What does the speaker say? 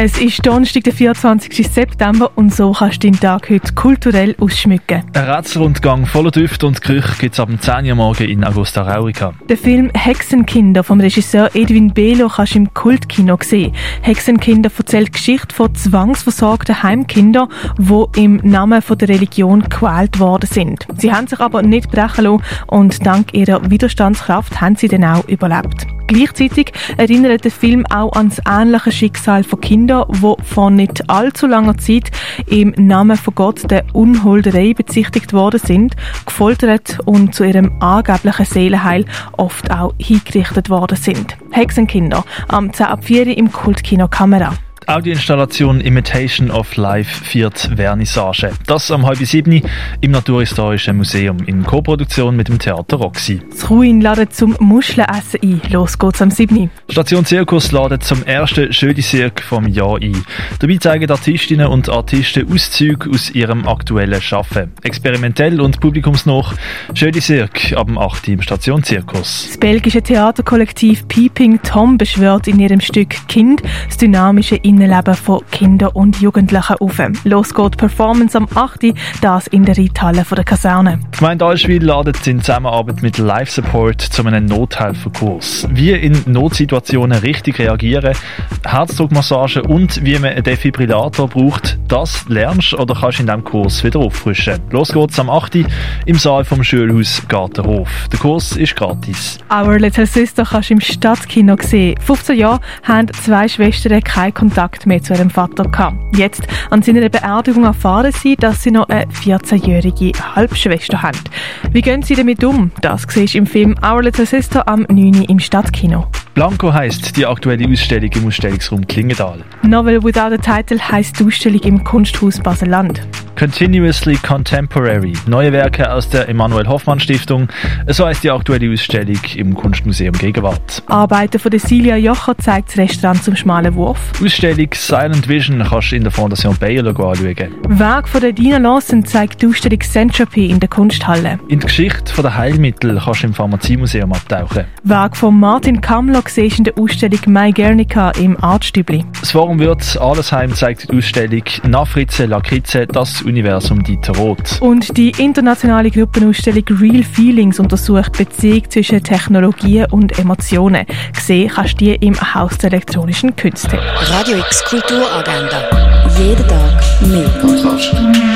Es ist Donnerstag, der 24. September und so kannst du deinen Tag heute kulturell ausschmücken. Ein Rätselrundgang voller Düfte und Gerüche gibt es ab 10 Uhr morgen in Augusta Raurica. Der Film Hexenkinder vom Regisseur Edwin Belo kannst du im Kultkino sehen. Hexenkinder erzählt Geschichte von zwangsversorgten Heimkindern, die im Namen der Religion gequält worden sind. Sie haben sich aber nicht brechen lassen und dank ihrer Widerstandskraft haben sie dann auch überlebt. Gleichzeitig erinnert der Film auch an das ähnliche Schicksal von Kindern, die vor nicht allzu langer Zeit im Namen von Gott der Unholderei bezichtigt worden sind, gefoltert und zu ihrem angeblichen Seelenheil oft auch hingerichtet worden sind. Hexenkinder am 10 ab 4 im Kultkino Kamera. Audioinstallation Imitation of Life viert Vernissage. Das am halb sieben im Naturhistorischen Museum in Koproduktion mit dem Theater Roxy. Das Ruin ladet zum Muschelessen ein. Los geht's am 7. Station Zirkus ladet zum ersten Schöne Cirque vom Jahr ein. Dabei zeigen Artistinnen und Artisten Auszüge aus ihrem aktuellen Schaffen. Experimentell und publikumsnach Schöne Cirque ab dem 8. im Station Zirkus. Das belgische Theaterkollektiv Peeping Tom beschwört in ihrem Stück Kind das dynamische In Innenleben von Kindern und Jugendlichen auf. Los geht Performance am 8. das in der Reithalle der Kaserne. Die Gemeinde Allschwil ladet in Zusammenarbeit mit Life Support zu einem Nothelferkurs. Wie in Notsituationen richtig reagieren, Herzdruckmassage und wie man einen Defibrillator braucht, das lernst oder kannst in diesem Kurs wieder auffrischen. Los geht's am 8. im Saal vom Schulhaus Gartenhof. Der Kurs ist gratis. Our Little Sister kannst du im Stadtkino sehen. 15 Jahre haben zwei Schwestern keinen Kontakt Kontakt mehr zu ihrem Vater gehabt. Jetzt an seiner Beerdigung erfahren sie, dass sie noch eine 14-jährige Halbschwester haben. Wie gehen sie damit um? Das siehst du im Film Our Little Sister am 9. im Stadtkino. Blanco heisst die aktuelle Ausstellung im Ausstellungsraum Klingendal. Novel Without a Title heisst die Ausstellung im Kunsthaus Baseland. Continuously Contemporary. Neue Werke aus der Emanuel Hoffmann Stiftung. So heißt die aktuelle Ausstellung im Kunstmuseum Gegenwart. Arbeiten von Silja Jocher zeigt das Restaurant zum schmalen Wurf. Ausstellung Silent Vision kannst du in der Fondation Bayer anschauen. Werk von der Dina Lawson zeigt die Ausstellung Centropy in der Kunsthalle. In die Geschichte der Heilmittel kannst du im Pharmaziemuseum abtauchen. Werk von Martin Kammler siehst in der Ausstellung My Guernica im Artstübli. Das Forum Würz Allesheim zeigt die Ausstellung Nafritze Lakritze, das Universum Dieter Roth. Und die internationale Gruppenausstellung Real Feelings untersucht die Beziehung zwischen Technologie und Emotionen. Gesehen kannst du die im Haus der elektronischen Künste. Radio X Kulturagenda. Jeden Tag mehr.